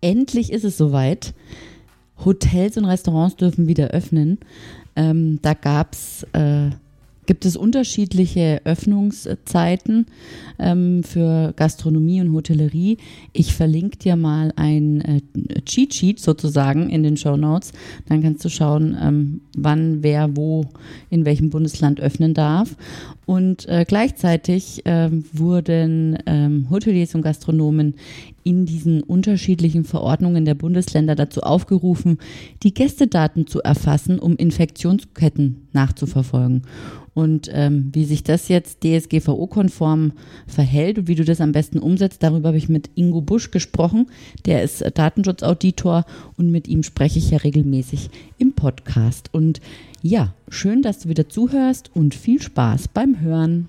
endlich ist es soweit. Hotels und Restaurants dürfen wieder öffnen. Ähm, da gab's, äh, gibt es unterschiedliche Öffnungszeiten ähm, für Gastronomie und Hotellerie. Ich verlinke dir mal ein äh, Cheat Sheet sozusagen in den Show Notes. Dann kannst du schauen, ähm, wann, wer, wo, in welchem Bundesland öffnen darf. Und äh, gleichzeitig ähm, wurden ähm, Hoteliers und Gastronomen in diesen unterschiedlichen Verordnungen der Bundesländer dazu aufgerufen, die Gästedaten zu erfassen, um Infektionsketten nachzuverfolgen. Und ähm, wie sich das jetzt DSGVO-konform verhält und wie du das am besten umsetzt, darüber habe ich mit Ingo Busch gesprochen. Der ist Datenschutzauditor und mit ihm spreche ich ja regelmäßig im Podcast. Und ja, schön, dass du wieder zuhörst und viel Spaß beim Hören.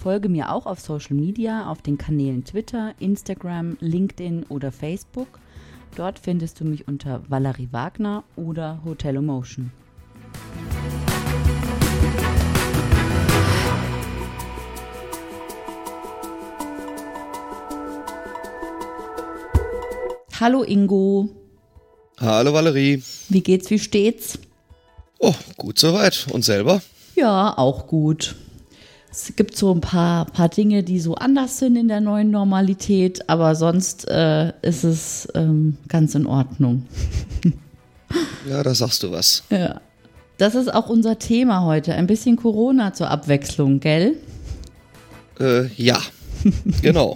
Folge mir auch auf Social Media auf den Kanälen Twitter, Instagram, LinkedIn oder Facebook. Dort findest du mich unter Valerie Wagner oder Hotelomotion. Hallo Ingo. Hallo Valerie. Wie geht's, wie steht's? Oh, gut soweit. Und selber? Ja, auch gut. Es gibt so ein paar, paar Dinge, die so anders sind in der neuen Normalität, aber sonst äh, ist es ähm, ganz in Ordnung. ja, da sagst du was. Ja. Das ist auch unser Thema heute. Ein bisschen Corona zur Abwechslung, gell? Äh, ja, genau.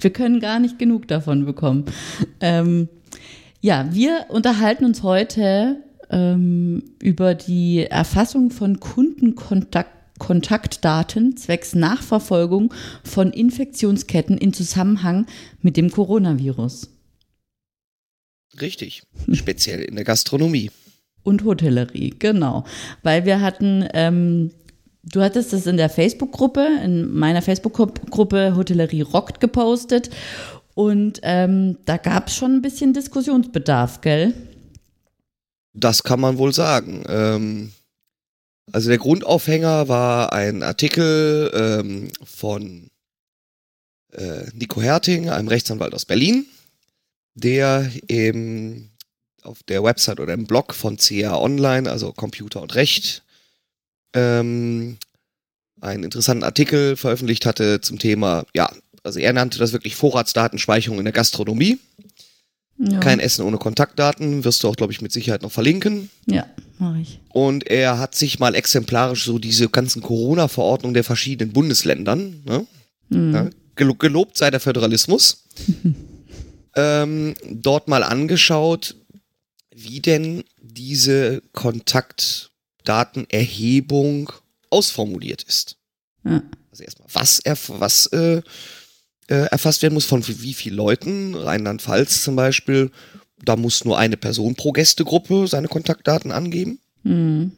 wir können gar nicht genug davon bekommen. Ähm, ja, wir unterhalten uns heute ähm, über die Erfassung von Kundenkontakt Kontaktdaten zwecks Nachverfolgung von Infektionsketten in Zusammenhang mit dem Coronavirus. Richtig, speziell in der Gastronomie. Und Hotellerie, genau. Weil wir hatten, ähm, du hattest das in der Facebook-Gruppe, in meiner Facebook-Gruppe Hotellerie Rockt gepostet. Und ähm, da gab es schon ein bisschen Diskussionsbedarf, gell? Das kann man wohl sagen. Ähm, also der Grundaufhänger war ein Artikel ähm, von äh, Nico Herting, einem Rechtsanwalt aus Berlin, der eben auf der Website oder im Blog von CA Online, also Computer und Recht, ähm, einen interessanten Artikel veröffentlicht hatte zum Thema, ja, also er nannte das wirklich Vorratsdatenspeicherung in der Gastronomie. Ja. Kein Essen ohne Kontaktdaten, wirst du auch, glaube ich, mit Sicherheit noch verlinken. Ja, mache ich. Und er hat sich mal exemplarisch so diese ganzen Corona-Verordnungen der verschiedenen Bundesländern, ne? mhm. ja, gelobt sei der Föderalismus, ähm, dort mal angeschaut, wie denn diese Kontaktdatenerhebung ausformuliert ist. Ja. Also erstmal, was, er, was äh, äh, erfasst werden muss, von wie vielen Leuten. Rheinland-Pfalz zum Beispiel, da muss nur eine Person pro Gästegruppe seine Kontaktdaten angeben. Mhm.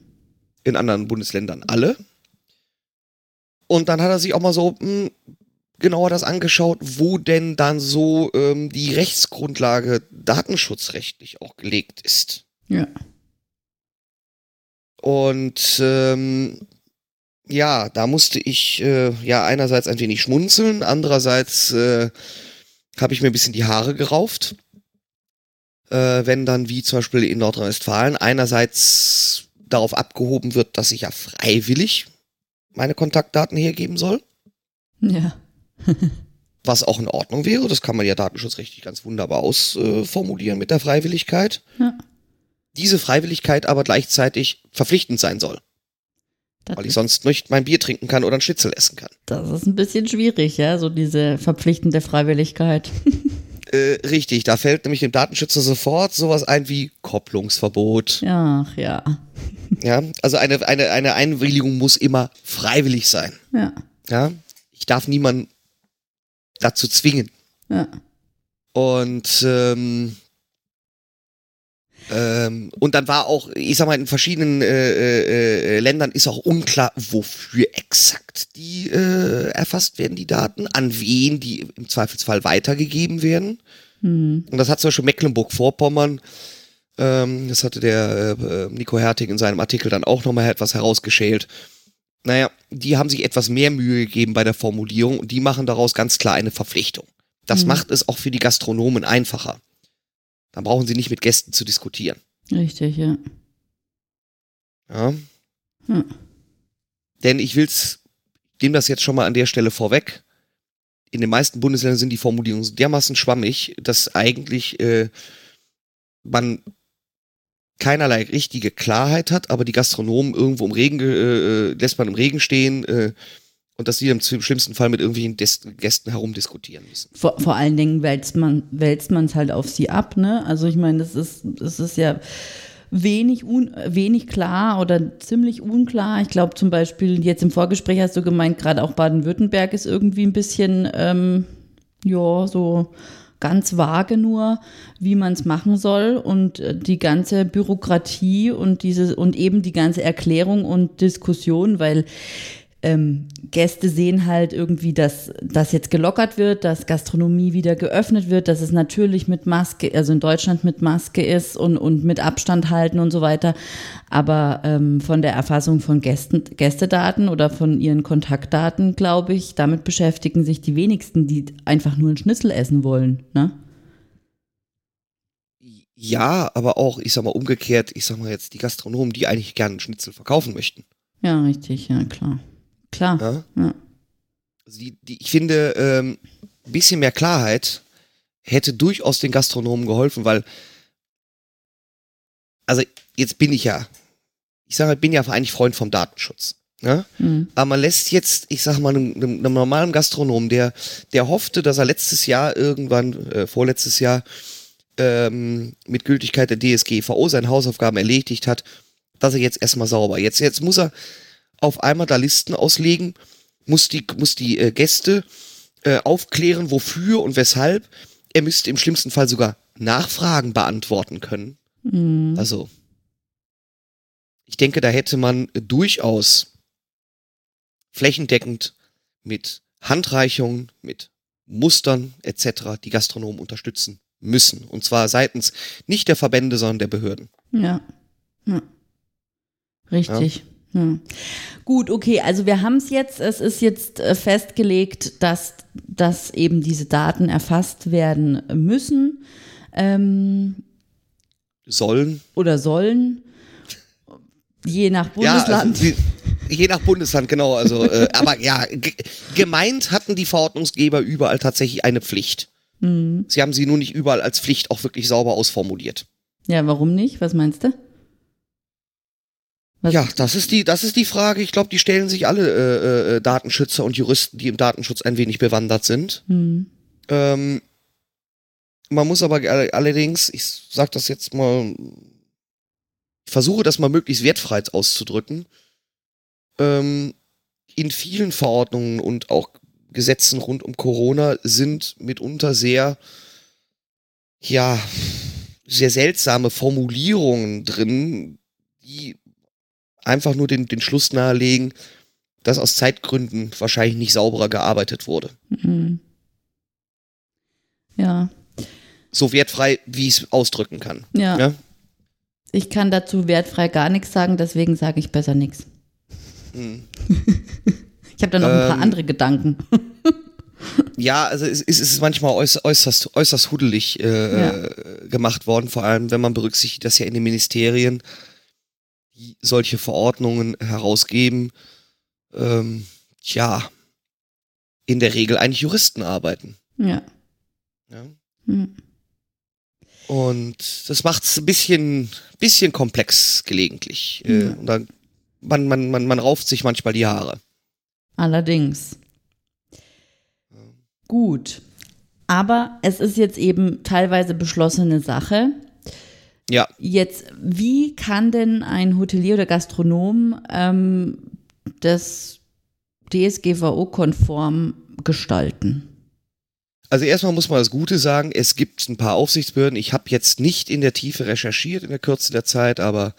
In anderen Bundesländern alle. Und dann hat er sich auch mal so mh, hm, genauer das angeschaut, wo denn dann so ähm, die Rechtsgrundlage datenschutzrechtlich auch gelegt ist. Ja. Und ähm, ja, da musste ich äh, ja einerseits ein wenig schmunzeln, andererseits äh, habe ich mir ein bisschen die Haare gerauft. Äh, wenn dann wie zum Beispiel in Nordrhein-Westfalen einerseits darauf abgehoben wird, dass ich ja freiwillig meine Kontaktdaten hergeben soll. Ja. was auch in Ordnung wäre. Das kann man ja datenschutzrechtlich ganz wunderbar ausformulieren mit der Freiwilligkeit. Ja. Diese Freiwilligkeit aber gleichzeitig verpflichtend sein soll. Das weil ich sonst nicht mein Bier trinken kann oder ein Schnitzel essen kann. Das ist ein bisschen schwierig, ja, so diese verpflichtende Freiwilligkeit. äh, richtig, da fällt nämlich dem Datenschützer sofort sowas ein wie Kopplungsverbot. Ach ja. Ja, also eine, eine, eine Einwilligung muss immer freiwillig sein. Ja. Ja. ich darf niemanden dazu zwingen. Ja. Und ähm, ähm, und dann war auch, ich sag mal, in verschiedenen äh, äh, äh, Ländern ist auch unklar, wofür exakt die äh, erfasst werden, die Daten, an wen die im Zweifelsfall weitergegeben werden. Mhm. Und das hat zum Beispiel Mecklenburg-Vorpommern, ähm, das hatte der äh, Nico Hertig in seinem Artikel dann auch nochmal etwas herausgeschält. Naja, die haben sich etwas mehr Mühe gegeben bei der Formulierung und die machen daraus ganz klar eine Verpflichtung. Das Mhm. macht es auch für die Gastronomen einfacher. Dann brauchen sie nicht mit Gästen zu diskutieren. Richtig, ja. Ja. Hm. Denn ich will's, nehme das jetzt schon mal an der Stelle vorweg. In den meisten Bundesländern sind die Formulierungen dermaßen schwammig, dass eigentlich äh, man keinerlei richtige Klarheit hat, aber die Gastronomen irgendwo im Regen ge- äh, lässt man im Regen stehen äh, und dass sie im schlimmsten Fall mit irgendwelchen Des Gästen herumdiskutieren müssen. Vor, vor allen Dingen wälzt man wälzt es halt auf sie ab, ne? Also ich meine, das ist das ist ja wenig un, wenig klar oder ziemlich unklar. Ich glaube zum Beispiel jetzt im Vorgespräch hast du gemeint, gerade auch Baden-Württemberg ist irgendwie ein bisschen ähm, ja so ganz vage nur, wie man es machen soll und äh, die ganze Bürokratie und diese und eben die ganze Erklärung und Diskussion, weil ähm, Gäste sehen halt irgendwie, dass das jetzt gelockert wird, dass Gastronomie wieder geöffnet wird, dass es natürlich mit Maske, also in Deutschland mit Maske ist und, und mit Abstand halten und so weiter. Aber ähm, von der Erfassung von Gästen, Gästedaten oder von ihren Kontaktdaten, glaube ich, damit beschäftigen sich die wenigsten, die einfach nur einen Schnitzel essen wollen. Ne? Ja, aber auch, ich sag mal, umgekehrt, ich sag mal jetzt die Gastronomen, die eigentlich gerne einen Schnitzel verkaufen möchten. Ja, richtig, ja, klar. Klar. Ja? Ja. Also die, die, ich finde, ähm, ein bisschen mehr Klarheit hätte durchaus den Gastronomen geholfen, weil, also jetzt bin ich ja, ich sage, ich bin ja eigentlich Freund vom Datenschutz. Ne? Mhm. Aber man lässt jetzt, ich sag mal, einem, einem, einem normalen Gastronomen, der, der hoffte, dass er letztes Jahr irgendwann, äh, vorletztes Jahr, ähm, mit Gültigkeit der DSGVO seine Hausaufgaben erledigt hat, dass er jetzt erstmal sauber. Jetzt, jetzt muss er auf einmal da Listen auslegen, muss die, muss die äh, Gäste äh, aufklären, wofür und weshalb. Er müsste im schlimmsten Fall sogar Nachfragen beantworten können. Mhm. Also, ich denke, da hätte man durchaus flächendeckend mit Handreichungen, mit Mustern etc. die Gastronomen unterstützen müssen. Und zwar seitens nicht der Verbände, sondern der Behörden. Ja. ja. Richtig. Ja. Gut, okay, also wir haben es jetzt, es ist jetzt äh, festgelegt, dass, dass eben diese Daten erfasst werden müssen ähm, Sollen. oder sollen, je nach Bundesland. Ja, also, je nach Bundesland, genau. Also, äh, aber ja, ge- gemeint hatten die Verordnungsgeber überall tatsächlich eine Pflicht. Mhm. Sie haben sie nur nicht überall als Pflicht auch wirklich sauber ausformuliert. Ja, warum nicht? Was meinst du? Was? Ja, das ist die, das ist die Frage. Ich glaube, die stellen sich alle äh, äh, Datenschützer und Juristen, die im Datenschutz ein wenig bewandert sind. Hm. Ähm, man muss aber all- allerdings, ich sag das jetzt mal, ich versuche das mal möglichst wertfrei auszudrücken. Ähm, in vielen Verordnungen und auch Gesetzen rund um Corona sind mitunter sehr, ja, sehr seltsame Formulierungen drin, die einfach nur den, den Schluss nahelegen, dass aus Zeitgründen wahrscheinlich nicht sauberer gearbeitet wurde. Hm. Ja, So wertfrei, wie ich es ausdrücken kann. ja, Ja? Ich kann dazu wertfrei gar nichts sagen, deswegen sage ich besser nichts. Hm. Ich habe da noch ein paar Ähm, andere Gedanken. Ja, also es, es ist manchmal äußerst, äußerst, hudelig äh, Ja. äh, gemacht worden, vor allem wenn man berücksichtigt, dass ja in den Ministerien solche Verordnungen herausgeben, ähm, ja, in der Regel eigentlich Juristen arbeiten. Ja. Ja? Hm. Und das macht es ein bisschen, bisschen komplex gelegentlich. Äh, Ja. und dann, man, man, man, man rauft sich manchmal die Haare. Allerdings. Gut. Aber es ist jetzt eben teilweise beschlossene Sache. Ja, Jetzt, wie kann denn ein Hotelier oder Gastronom ähm, das DSGVO-konform gestalten? Also erstmal muss man das Gute sagen, es gibt ein paar Aufsichtsbehörden. Ich habe jetzt nicht in der Tiefe recherchiert in der Kürze der Zeit, aber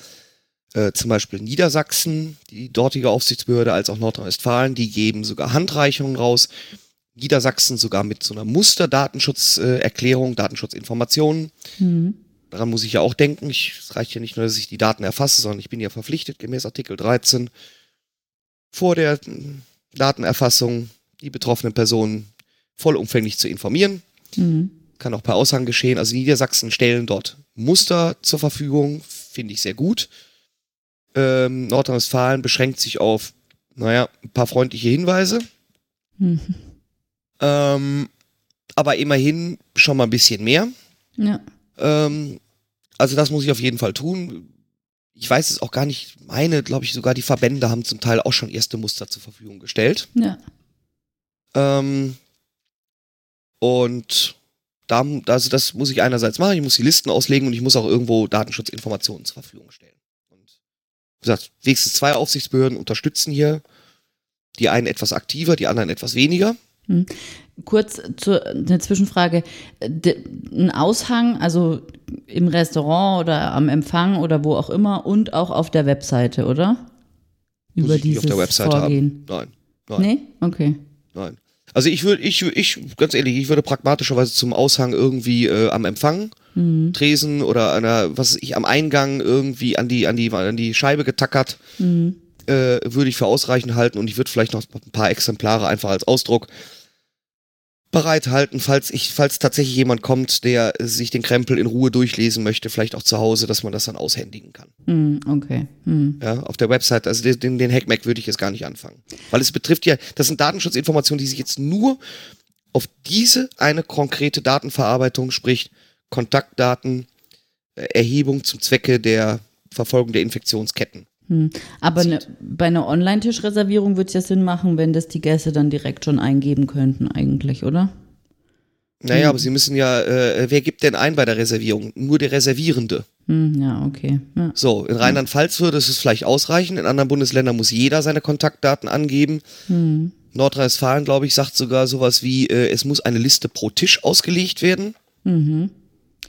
äh, zum Beispiel Niedersachsen, die dortige Aufsichtsbehörde, als auch Nordrhein-Westfalen, die geben sogar Handreichungen raus. Niedersachsen sogar mit so einer Musterdatenschutzerklärung, Datenschutzinformationen. Mhm. Daran muss ich ja auch denken. Ich, es reicht ja nicht nur, dass ich die Daten erfasse, sondern ich bin ja verpflichtet, gemäß Artikel 13, vor der Datenerfassung die betroffenen Personen vollumfänglich zu informieren. Mhm. Kann auch per Aushang geschehen. Also Niedersachsen stellen dort Muster zur Verfügung, finde ich sehr gut. Ähm, Nordrhein-Westfalen beschränkt sich auf, naja, ein paar freundliche Hinweise. Mhm. Ähm, aber immerhin schon mal ein bisschen mehr. Ja. Ähm, also das muss ich auf jeden Fall tun. Ich weiß es auch gar nicht. Meine, glaube ich, sogar die Verbände haben zum Teil auch schon erste Muster zur Verfügung gestellt. Ja. Ähm, und da, also das muss ich einerseits machen, ich muss die Listen auslegen und ich muss auch irgendwo Datenschutzinformationen zur Verfügung stellen. Und wie gesagt, wenigstens zwei Aufsichtsbehörden unterstützen hier. Die einen etwas aktiver, die anderen etwas weniger. Hm. Kurz zu, eine Zwischenfrage. ein Aushang, also im Restaurant oder am Empfang oder wo auch immer und auch auf der Webseite, oder? Muss Über dieses auf der Webseite Vorgehen. Haben. Nein. Nein. Nee? Okay. Nein. Also ich würde, ich, ich, ganz ehrlich, ich würde pragmatischerweise zum Aushang irgendwie äh, am Empfang, mhm. Tresen oder einer, was ich, am Eingang irgendwie an die, an die, an die Scheibe getackert, mhm. Äh, würde ich für ausreichend halten und ich würde vielleicht noch ein paar Exemplare einfach als Ausdruck bereithalten, falls ich, falls tatsächlich jemand kommt, der sich den Krempel in Ruhe durchlesen möchte, vielleicht auch zu Hause, dass man das dann aushändigen kann. Mm, okay. Mm. Ja, auf der Website, also den, den Hackmack würde ich jetzt gar nicht anfangen. Weil es betrifft ja, das sind Datenschutzinformationen, die sich jetzt nur auf diese eine konkrete Datenverarbeitung, sprich Kontaktdaten, äh, Erhebung zum Zwecke der Verfolgung der Infektionsketten hm. Aber ne, bei einer Online-Tischreservierung würde es ja Sinn machen, wenn das die Gäste dann direkt schon eingeben könnten, eigentlich, oder? Naja, hm. aber sie müssen ja, äh, wer gibt denn ein bei der Reservierung? Nur der Reservierende. Hm, ja, okay. Ja. So, in Rheinland-Pfalz würde es vielleicht ausreichen, in anderen Bundesländern muss jeder seine Kontaktdaten angeben. Hm. Nordrhein-Westfalen, glaube ich, sagt sogar sowas wie, äh, es muss eine Liste pro Tisch ausgelegt werden. Mhm.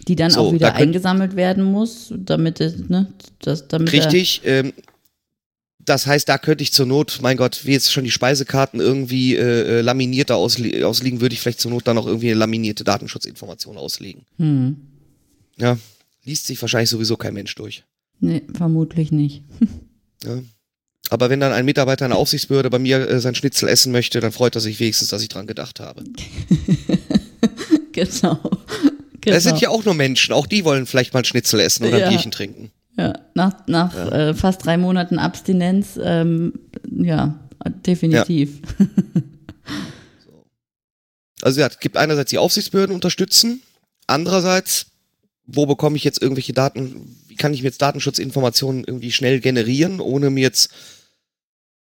Die dann so, auch wieder da eingesammelt werden muss, damit es, ne, das, damit Richtig, ähm, das heißt, da könnte ich zur Not, mein Gott, wie jetzt schon die Speisekarten irgendwie äh, äh laminierter ausli ausliegen, würde ich vielleicht zur Not dann noch irgendwie eine laminierte Datenschutzinformation auslegen. Hm. Ja, liest sich wahrscheinlich sowieso kein Mensch durch. Nee, vermutlich nicht. ja. Aber wenn dann ein Mitarbeiter einer Aufsichtsbehörde bei mir äh, sein Schnitzel essen möchte, dann freut er sich wenigstens, dass ich dran gedacht habe. genau. Genau. Das sind ja auch nur Menschen, auch die wollen vielleicht mal Schnitzel essen oder ja. ein Bierchen trinken. Ja, nach, nach ja. Äh, fast drei Monaten Abstinenz, ähm, ja, definitiv. Ja. Also ja, es gibt einerseits die Aufsichtsbehörden unterstützen, andererseits, wo bekomme ich jetzt irgendwelche Daten, wie kann ich mir jetzt Datenschutzinformationen irgendwie schnell generieren, ohne mir jetzt,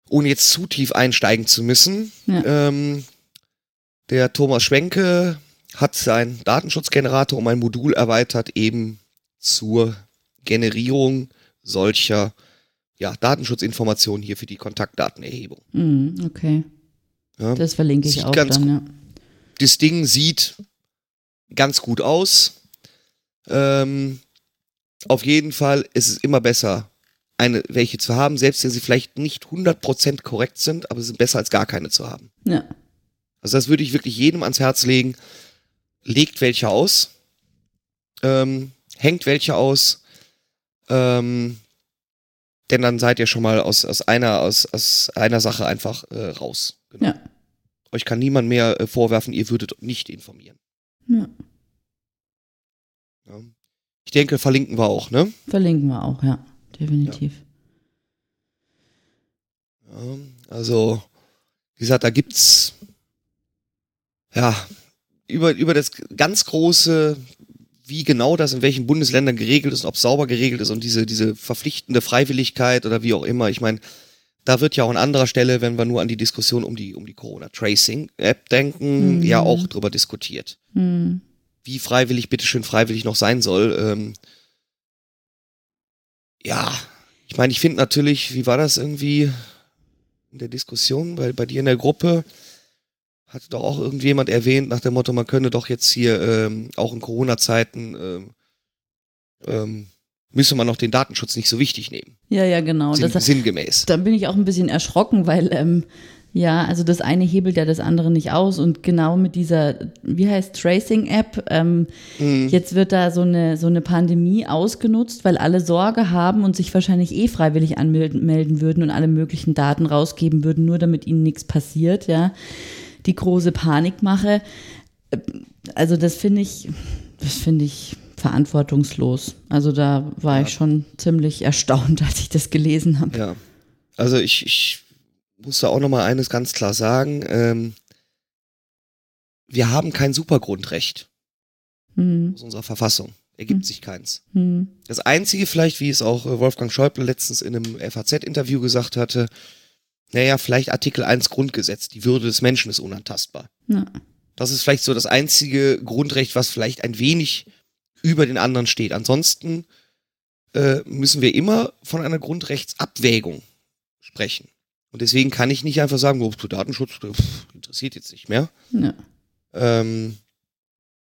ohne jetzt zu tief einsteigen zu müssen. Ja. Ähm, der Thomas Schwenke hat seinen Datenschutzgenerator um ein Modul erweitert, eben zur Generierung solcher ja, Datenschutzinformationen hier für die Kontaktdatenerhebung. Mm, okay. Ja, das verlinke ich auch dann, ja. Das Ding sieht ganz gut aus. Ähm, auf jeden Fall ist es immer besser, eine welche zu haben, selbst wenn sie vielleicht nicht 100% korrekt sind, aber sie sind besser als gar keine zu haben. Ja. Also das würde ich wirklich jedem ans Herz legen. Legt welche aus, ähm, hängt welche aus, ähm, denn dann seid ihr schon mal aus, aus, einer, aus, aus einer Sache einfach äh, raus. Genau. Ja. Euch kann niemand mehr äh, vorwerfen, ihr würdet nicht informieren. Ja. ja. Ich denke, verlinken wir auch, ne? Verlinken wir auch, ja. Definitiv. Ja. also, wie gesagt, da gibt's ja über, über das ganz große wie genau das in welchen Bundesländern geregelt ist, ob sauber geregelt ist und diese, diese verpflichtende Freiwilligkeit oder wie auch immer. Ich meine, da wird ja auch an anderer Stelle, wenn wir nur an die Diskussion um die, um die Corona-Tracing-App denken, mhm. ja auch drüber diskutiert. Mhm. Wie freiwillig, bitteschön freiwillig noch sein soll. Ähm, ja, ich meine, ich finde natürlich, wie war das irgendwie? in der Diskussion, weil bei dir in der Gruppe hat doch auch irgendjemand erwähnt nach dem Motto, man könne doch jetzt hier ähm, auch in Corona-Zeiten ähm, ähm, müsse man noch den Datenschutz nicht so wichtig nehmen. Ja, ja, genau. Sinn, Das, sinngemäß. da bin ich auch ein bisschen erschrocken, weil ähm, ja, also das eine hebelt ja das andere nicht aus und genau mit dieser, wie heißt Tracing-App, ähm, Mhm. jetzt wird da so eine, so eine Pandemie ausgenutzt, weil alle Sorge haben und sich wahrscheinlich eh freiwillig anmelden melden würden und alle möglichen Daten rausgeben würden, nur damit ihnen nichts passiert, ja. Die große Panikmache. Äh, Also das finde ich, das finde ich verantwortungslos. Also da war Ja. ich schon ziemlich erstaunt, als ich das gelesen habe. Ja. Also ich, ich muss da auch nochmal eines ganz klar sagen. Ähm, wir haben kein Supergrundrecht Hm, aus unserer Verfassung. Ergibt Hm. sich keins. hm, Das Einzige vielleicht, wie es auch äh, Wolfgang Schäuble letztens in einem FAZ-Interview gesagt hatte, naja, vielleicht Artikel 1 Grundgesetz, die Würde des Menschen ist unantastbar. ja. Das ist vielleicht so das einzige Grundrecht, was vielleicht ein wenig über den anderen steht. Ansonsten äh, müssen wir immer von einer Grundrechtsabwägung sprechen. Und deswegen kann ich nicht einfach sagen, oh, Datenschutz pff, interessiert jetzt nicht mehr. ja. Ähm,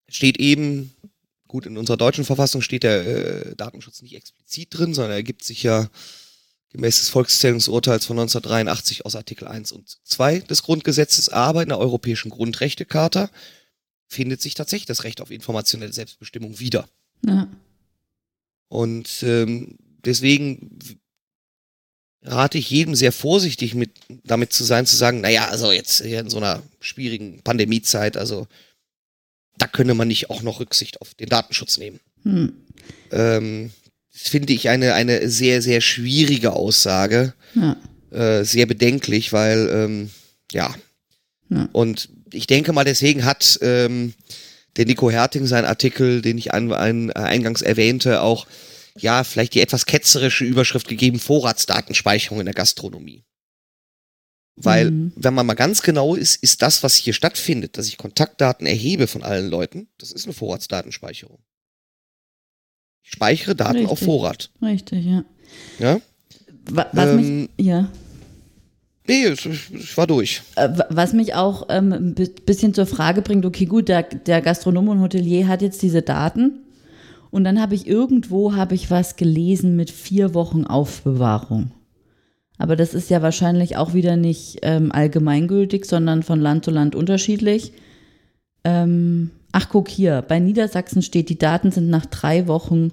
steht eben, gut, in unserer deutschen Verfassung steht der äh, Datenschutz nicht explizit drin, sondern ergibt sich ja gemäß des Volkszählungsurteils von 1983 aus Artikel 1 und 2 des Grundgesetzes, aber in der Europäischen Grundrechtecharta findet sich tatsächlich das Recht auf informationelle Selbstbestimmung wieder. ja. Und ähm, deswegen rate ich jedem sehr vorsichtig mit damit zu sein, zu sagen, naja, also jetzt hier in so einer schwierigen Pandemiezeit, also da könne man nicht auch noch Rücksicht auf den Datenschutz nehmen. Hm, Ähm, das finde ich eine, eine sehr, sehr schwierige Aussage, ja. äh, sehr bedenklich, weil, ähm, ja. Ja. Und ich denke mal, deswegen hat ähm, der Nico Herting seinen Artikel, den ich an, äh, eingangs erwähnte, auch ja, vielleicht die etwas ketzerische Überschrift gegeben, Vorratsdatenspeicherung in der Gastronomie. Weil, Mhm. wenn man mal ganz genau ist, ist das, was hier stattfindet, dass ich Kontaktdaten erhebe von allen Leuten, das ist eine Vorratsdatenspeicherung. Ich speichere Daten auf Richtig. Vorrat. Richtig, ja. Ja? Wa- Was Ähm, mich, ja. Nee, es, es war durch. Äh, wa- Was mich auch ähm, ein bi- bisschen zur Frage bringt, okay, gut, der, der Gastronom und Hotelier hat jetzt diese Daten und dann habe ich irgendwo, habe ich was gelesen mit vier Wochen Aufbewahrung. Aber das ist ja wahrscheinlich auch wieder nicht ähm, allgemeingültig, sondern von Land zu Land unterschiedlich. Ähm, ach, guck hier, bei Niedersachsen steht, die Daten sind nach drei Wochen,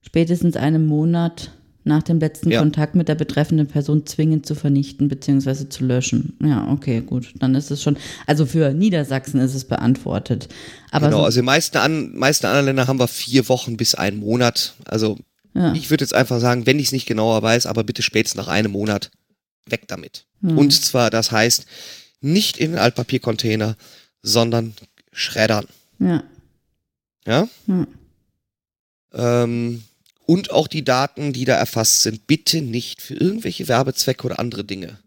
spätestens einem Monat nach dem letzten Ja. Kontakt mit der betreffenden Person zwingend zu vernichten bzw. zu löschen. Ja, okay, gut. Dann ist es schon, also für Niedersachsen ist es beantwortet. Aber genau, so, also in meisten, an, meisten anderen Ländern haben wir vier Wochen bis einen Monat. Also ja, ich würde jetzt einfach sagen, wenn ich es nicht genauer weiß, aber bitte spätestens nach einem Monat weg damit. Hm. Und zwar, das heißt, nicht in den Altpapiercontainer, sondern schreddern. ja, Ja? ja, Ähm, und auch die Daten, die da erfasst sind, bitte nicht für irgendwelche Werbezwecke oder andere Dinge.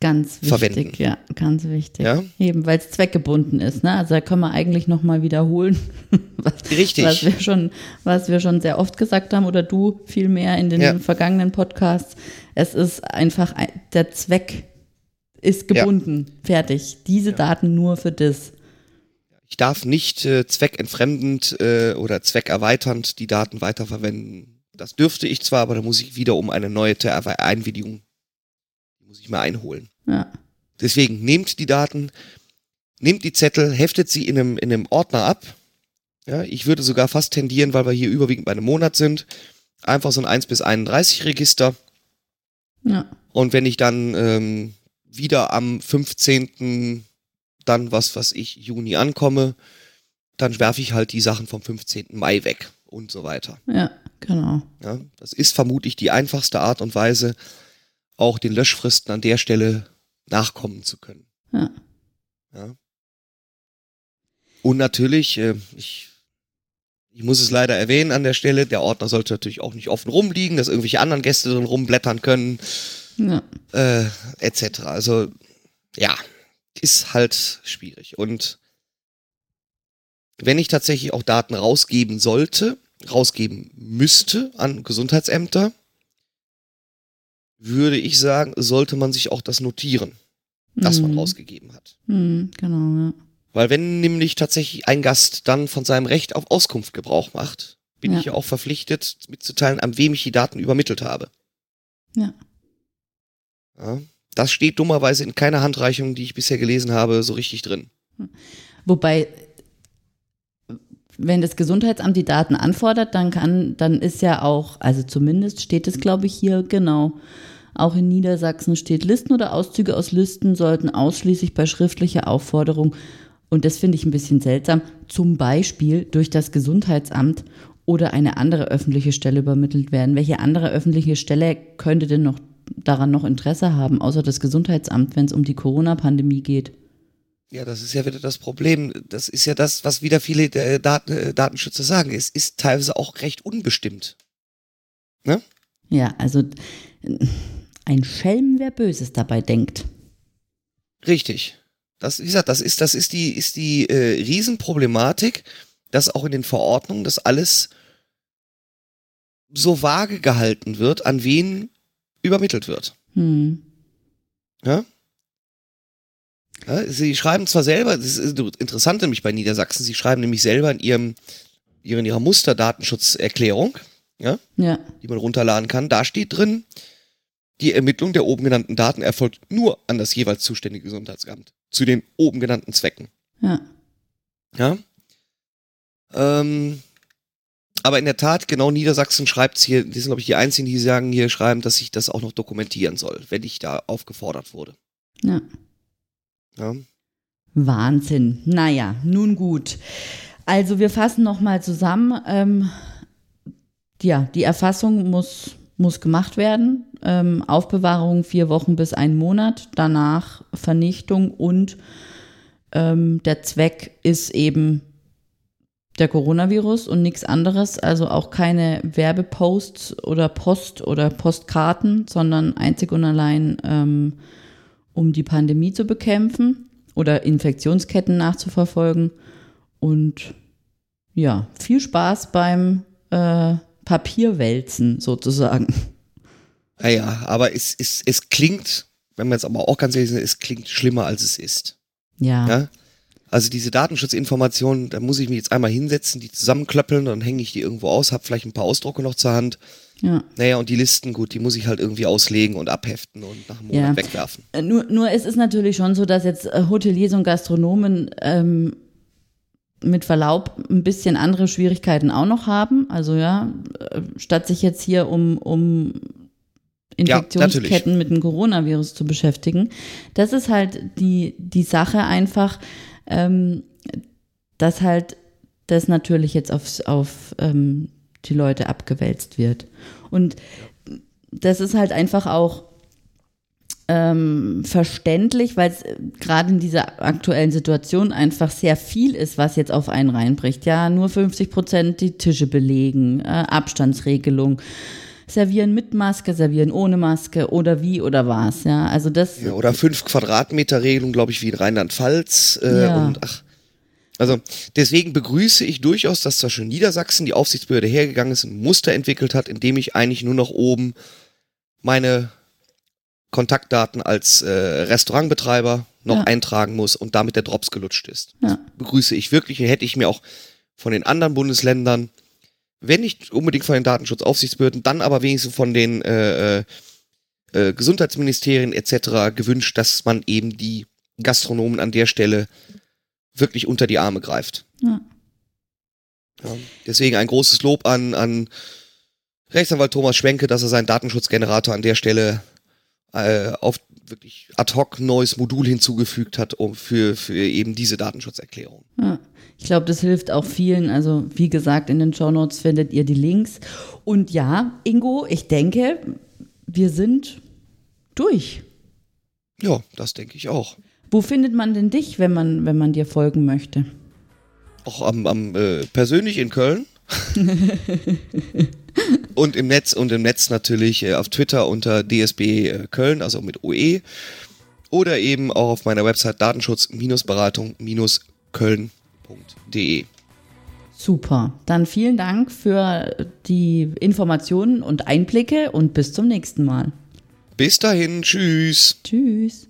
ganz wichtig. Verwenden. Ja, ganz wichtig. Ja? Eben, weil es zweckgebunden ist. Ne? Also da können wir eigentlich nochmal wiederholen, was, Richtig. was, wir schon, was wir schon sehr oft gesagt haben oder du vielmehr in den Ja. vergangenen Podcasts. Es ist einfach, ein, der Zweck ist gebunden. Fertig. Diese Daten nur für das. Ich darf nicht äh, zweckentfremdend äh, oder zweckerweiternd die Daten weiterverwenden. Das dürfte ich zwar, aber da muss ich wieder um eine neue Te- Einwilligung, muss ich mir einholen. Ja, Deswegen nehmt die Daten, nehmt die Zettel, heftet sie in einem, in einem Ordner ab. Ja, ich würde sogar fast tendieren, weil wir hier überwiegend bei einem Monat sind, einfach so ein 1 bis 31 Register. ja, Und wenn ich dann ähm, wieder am 15. dann was, was ich Juni ankomme, dann werfe ich halt die Sachen vom 15. Mai weg und so weiter. ja, genau. Ja, das ist vermutlich die einfachste Art und Weise, auch den Löschfristen an der Stelle nachkommen zu können. Ja. Ja. Und natürlich, äh, ich, ich muss es leider erwähnen an der Stelle, der Ordner sollte natürlich auch nicht offen rumliegen, dass irgendwelche anderen Gäste drin rumblättern können, Ja, äh, etc. Also, ja, ist halt schwierig. Und wenn ich tatsächlich auch Daten rausgeben sollte, rausgeben müsste an Gesundheitsämter, würde ich sagen, sollte man sich auch das notieren, das man Mhm. rausgegeben hat. Hm, genau, ja. Weil wenn nämlich tatsächlich ein Gast dann von seinem Recht auf Auskunft Gebrauch macht, bin Ja. ich ja auch verpflichtet mitzuteilen, an wem ich die Daten übermittelt habe. Ja. Ja, das steht dummerweise in keiner Handreichung, die ich bisher gelesen habe, so richtig drin. Wobei, wenn das Gesundheitsamt die Daten anfordert, dann kann, dann ist ja auch, also zumindest steht es, glaube ich, hier genau. Auch in Niedersachsen steht, Listen oder Auszüge aus Listen sollten ausschließlich bei schriftlicher Aufforderung, und das finde ich ein bisschen seltsam, zum Beispiel durch das Gesundheitsamt oder eine andere öffentliche Stelle übermittelt werden. Welche andere öffentliche Stelle könnte denn noch daran noch Interesse haben, außer das Gesundheitsamt, wenn es um die Corona-Pandemie geht? Ja, das ist ja wieder das Problem. Das ist ja das, was wieder viele äh, Daten, äh, Datenschützer sagen. Es ist teilweise auch recht unbestimmt. Ja, also ein Schelm, wer Böses dabei denkt. Richtig. Das, wie gesagt, das ist, das ist die, ist die äh, Riesenproblematik, dass auch in den Verordnungen das alles so vage gehalten wird, an wen übermittelt wird. Hm. Ja? Ja, sie schreiben zwar selber, das ist interessant nämlich bei Niedersachsen, sie schreiben nämlich selber in ihrem, in ihrer Musterdatenschutzerklärung, ja, Ja, die man runterladen kann, da steht drin, die Ermittlung der oben genannten Daten erfolgt nur an das jeweils zuständige Gesundheitsamt. Zu den oben genannten Zwecken. ja. Ja. Ähm, aber in der Tat, genau Niedersachsen schreibt es hier, die sind, glaube ich, die einzigen, die sagen, hier schreiben, dass ich das auch noch dokumentieren soll, wenn ich da aufgefordert wurde. Ja. Ja. Wahnsinn. Naja, nun gut. Also wir fassen nochmal zusammen. Ähm, ja, die Erfassung muss, muss gemacht werden. Ähm, Aufbewahrung vier Wochen bis ein Monat. Danach Vernichtung und ähm, der Zweck ist eben der Coronavirus und nichts anderes. Also auch keine Werbeposts oder Post oder Postkarten, sondern einzig und allein ähm, um die Pandemie zu bekämpfen oder Infektionsketten nachzuverfolgen. Und ja, viel Spaß beim äh, Papierwälzen sozusagen. Naja, aber es, es, es klingt, wenn man jetzt aber auch ganz ehrlich ist, es klingt schlimmer, als es ist. Ja, Ja? Also diese Datenschutzinformationen, da muss ich mich jetzt einmal hinsetzen, die zusammenklöppeln, dann hänge ich die irgendwo aus, habe vielleicht ein paar Ausdrucke noch zur Hand. ja. Naja, und die Listen, gut, die muss ich halt irgendwie auslegen und abheften und nach einem Monat Ja. wegwerfen. Äh, Nur, nur es ist natürlich schon so, dass jetzt äh, Hoteliers und Gastronomen ähm, mit Verlaub ein bisschen andere Schwierigkeiten auch noch haben. Also ja, äh, statt sich jetzt hier um, um Infektionsketten mit dem Coronavirus zu beschäftigen. Das ist halt die, die Sache einfach, ähm, dass halt das natürlich jetzt aufs, auf ähm, die Leute abgewälzt wird. Und das ist halt einfach auch ähm, verständlich, weil es äh, gerade in dieser aktuellen Situation einfach sehr viel ist, was jetzt auf einen reinbricht. Ja, nur 50 Prozent die Tische belegen, äh, Abstandsregelung, servieren mit Maske, servieren ohne Maske oder wie oder was. Ja, also das. Ja, oder fünf Quadratmeter Regelung, glaube ich, wie in Rheinland-Pfalz. Äh, Ja. Und ach, also deswegen begrüße ich durchaus, dass zwar schon Niedersachsen die Aufsichtsbehörde hergegangen ist und ein Muster entwickelt hat, in dem ich eigentlich nur noch oben meine Kontaktdaten als äh, Restaurantbetreiber noch Ja. eintragen muss und damit der Drops gelutscht ist. Ja. Begrüße ich wirklich hätte ich mir auch von den anderen Bundesländern, wenn nicht unbedingt von den Datenschutzaufsichtsbehörden, dann aber wenigstens von den äh, äh, äh, Gesundheitsministerien etc. gewünscht, dass man eben die Gastronomen an der Stelle wirklich unter die Arme greift. Ja. Ja, deswegen ein großes Lob an, an Rechtsanwalt Thomas Schwenke, dass er seinen Datenschutzgenerator an der Stelle äh, auf wirklich ad hoc neues Modul hinzugefügt hat, um für, für eben diese Datenschutzerklärung. Ja. Ich glaube, das hilft auch vielen. Also, wie gesagt, in den Show Notes findet ihr die Links. Und ja, Ingo, ich denke, wir sind durch. Ja, das denke ich auch. Wo findet man denn dich, wenn man, wenn man dir folgen möchte? Auch am, am äh, persönlich in Köln. und im Netz und im Netz natürlich äh, auf Twitter unter DSB äh, Köln, also mit OE. Oder eben auch auf meiner Website datenschutz-beratung-köln.de. Super. Dann vielen Dank für die Informationen und Einblicke und bis zum nächsten Mal. Bis dahin, tschüss. Tschüss.